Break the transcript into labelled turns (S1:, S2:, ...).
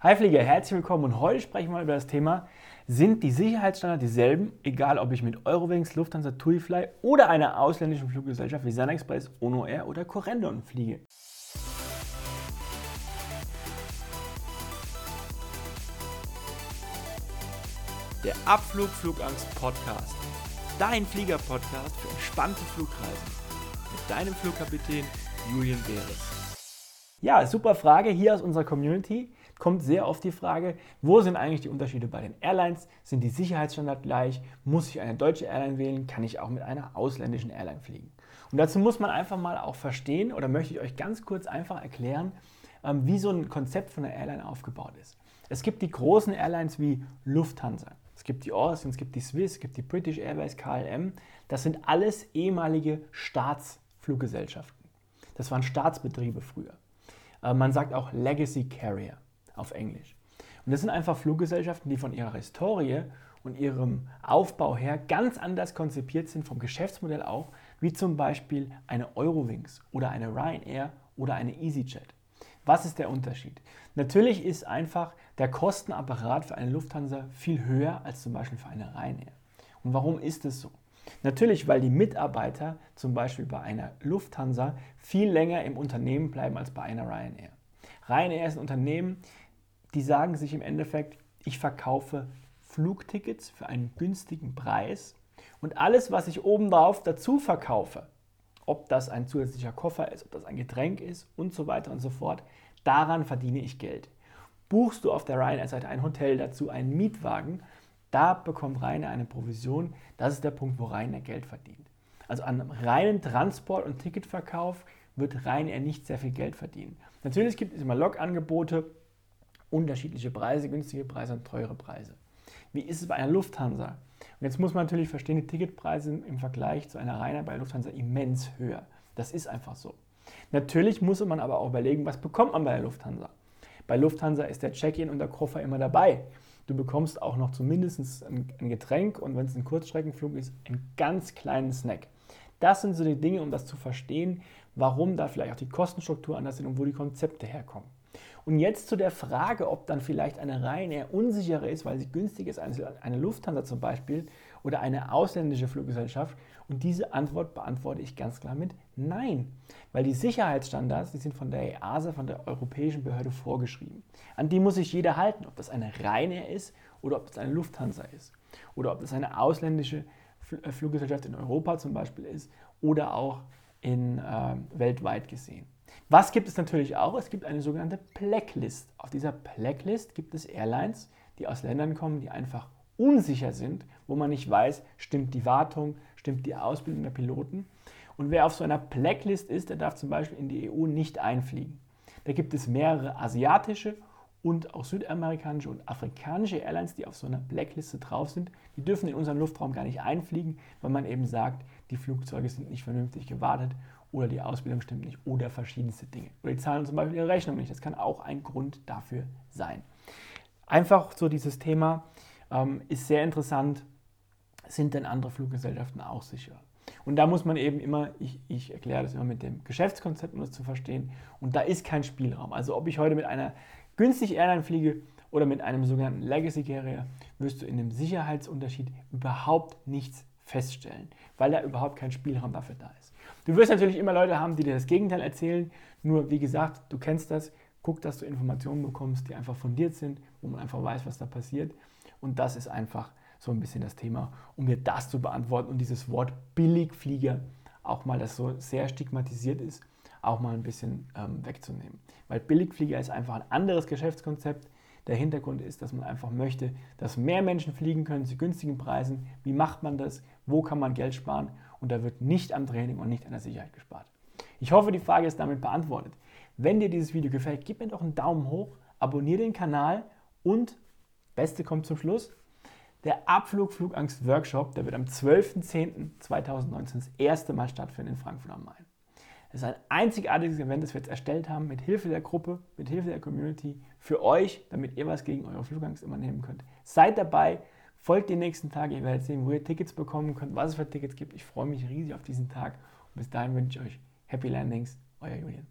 S1: Hi Flieger, herzlich willkommen und heute sprechen wir über das Thema, sind die Sicherheitsstandards dieselben, egal ob ich mit Eurowings, Lufthansa, TuiFly oder einer ausländischen Fluggesellschaft wie Sun Express, Ono Air oder Corendon fliege? Der Abflug Flugangst Podcast. Dein Flieger-Podcast für entspannte Flugreisen. Mit deinem Flugkapitän Julian Beres. Ja, super Frage hier aus unserer Community kommt sehr oft die Frage, wo sind eigentlich die Unterschiede bei den Airlines? Sind die Sicherheitsstandards gleich? Muss ich eine deutsche Airline wählen? Kann ich auch mit einer ausländischen Airline fliegen? Und dazu muss man einfach mal auch verstehen oder möchte ich euch ganz kurz einfach erklären, ähm, wie so ein Konzept von einer Airline aufgebaut ist. Es gibt die großen Airlines wie Lufthansa. Es gibt die Austrian, es gibt die Swiss, es gibt die British Airways, KLM. Das sind alles ehemalige Staatsfluggesellschaften. Das waren Staatsbetriebe früher. Äh, man sagt auch Legacy Carrier auf Englisch. Und das sind einfach Fluggesellschaften, die von ihrer Historie und ihrem Aufbau her ganz anders konzipiert sind, vom Geschäftsmodell auch, wie zum Beispiel eine Eurowings oder eine Ryanair oder eine EasyJet. Was ist der Unterschied? Natürlich ist einfach der Kostenapparat für eine Lufthansa viel höher als zum Beispiel für eine Ryanair. Und warum ist es so? Natürlich, weil die Mitarbeiter zum Beispiel bei einer Lufthansa viel länger im Unternehmen bleiben als bei einer Ryanair. Ryanair ist ein Unternehmen, die sagen sich im Endeffekt, ich verkaufe Flugtickets für einen günstigen Preis und alles, was ich obendrauf dazu verkaufe, ob das ein zusätzlicher Koffer ist, ob das ein Getränk ist und so weiter und so fort, daran verdiene ich Geld. Buchst du auf der Ryanair-Seite ein Hotel dazu, einen Mietwagen, da bekommt Ryanair eine Provision. Das ist der Punkt, wo Ryanair Geld verdient. Also an reinen Transport- und Ticketverkauf wird Ryanair nicht sehr viel Geld verdienen. Natürlich gibt es immer Log-Angebote, unterschiedliche Preise, günstige Preise und teure Preise. Wie ist es bei einer Lufthansa? Und jetzt muss man natürlich verstehen, die Ticketpreise im Vergleich zu einer Reiner bei Lufthansa immens höher. Das ist einfach so. Natürlich muss man aber auch überlegen, was bekommt man bei der Lufthansa. Bei Lufthansa ist der Check-in und der Koffer immer dabei. Du bekommst auch noch zumindest ein Getränk und wenn es ein Kurzstreckenflug ist, einen ganz kleinen Snack. Das sind so die Dinge, um das zu verstehen, warum da vielleicht auch die Kostenstruktur anders sind und wo die Konzepte herkommen. Und jetzt zu der Frage, ob dann vielleicht eine Ryanair unsicherer ist, weil sie günstig ist, eine Lufthansa zum Beispiel oder eine ausländische Fluggesellschaft. Und diese Antwort beantworte ich ganz klar mit Nein, weil die Sicherheitsstandards, die sind von der EASA, von der Europäischen Behörde vorgeschrieben. An die muss sich jeder halten, ob das eine Ryanair ist oder ob das eine Lufthansa ist oder ob das eine ausländische äh, Fluggesellschaft in Europa zum Beispiel ist oder auch in, äh, weltweit gesehen. Was gibt es natürlich auch? Es gibt eine sogenannte Blacklist. Auf dieser Blacklist gibt es Airlines, die aus Ländern kommen, die einfach unsicher sind, wo man nicht weiß, stimmt die Wartung, stimmt die Ausbildung der Piloten. Und wer auf so einer Blacklist ist, der darf zum Beispiel in die EU nicht einfliegen. Da gibt es mehrere asiatische und auch südamerikanische und afrikanische Airlines, die auf so einer Blackliste drauf sind. Die dürfen in unseren Luftraum gar nicht einfliegen, weil man eben sagt, die Flugzeuge sind nicht vernünftig gewartet oder die Ausbildung stimmt nicht oder verschiedenste Dinge. Oder die zahlen zum Beispiel ihre Rechnung nicht. Das kann auch ein Grund dafür sein. Einfach so dieses Thema ähm, ist sehr interessant. Sind denn andere Fluggesellschaften auch sicher? Und da muss man eben immer, ich, ich, erkläre das immer mit dem Geschäftskonzept, um das zu verstehen. Und da ist kein Spielraum. Also ob ich heute mit einer günstigen Airline fliege oder mit einem sogenannten Legacy Carrier, wirst du in dem Sicherheitsunterschied überhaupt nichts feststellen, weil da überhaupt kein Spielraum dafür da ist. Du wirst natürlich immer Leute haben, die dir das Gegenteil erzählen. Nur wie gesagt, du kennst das. Guck, dass du Informationen bekommst, die einfach fundiert sind, wo man einfach weiß, was da passiert. Und das ist einfach so ein bisschen das Thema, um mir das zu beantworten und dieses Wort Billigflieger auch mal, das so sehr stigmatisiert ist, auch mal ein bisschen ähm, wegzunehmen. Weil Billigflieger ist einfach ein anderes Geschäftskonzept. Der Hintergrund ist, dass man einfach möchte, dass mehr Menschen fliegen können zu günstigen Preisen. Wie macht man das? Wo kann man Geld sparen? Und da wird nicht am Training und nicht an der Sicherheit gespart. Ich hoffe, die Frage ist damit beantwortet. Wenn dir dieses Video gefällt, gib mir doch einen Daumen hoch, abonniere den Kanal und, Beste kommt zum Schluss, der Abflug Flugangst Workshop, der wird am 12.10.2019 das erste Mal stattfinden in Frankfurt am Main. Es ist ein einzigartiges Event, das wir jetzt erstellt haben, mit Hilfe der Gruppe, mit Hilfe der Community, für euch, damit ihr was gegen eure Flugangst immer nehmen könnt. Seid dabei, folgt die nächsten Tage, ihr werdet sehen, wo ihr Tickets bekommen könnt, was es für Tickets gibt. Ich freue mich riesig auf diesen Tag und bis dahin wünsche ich euch Happy Landings, euer Julian.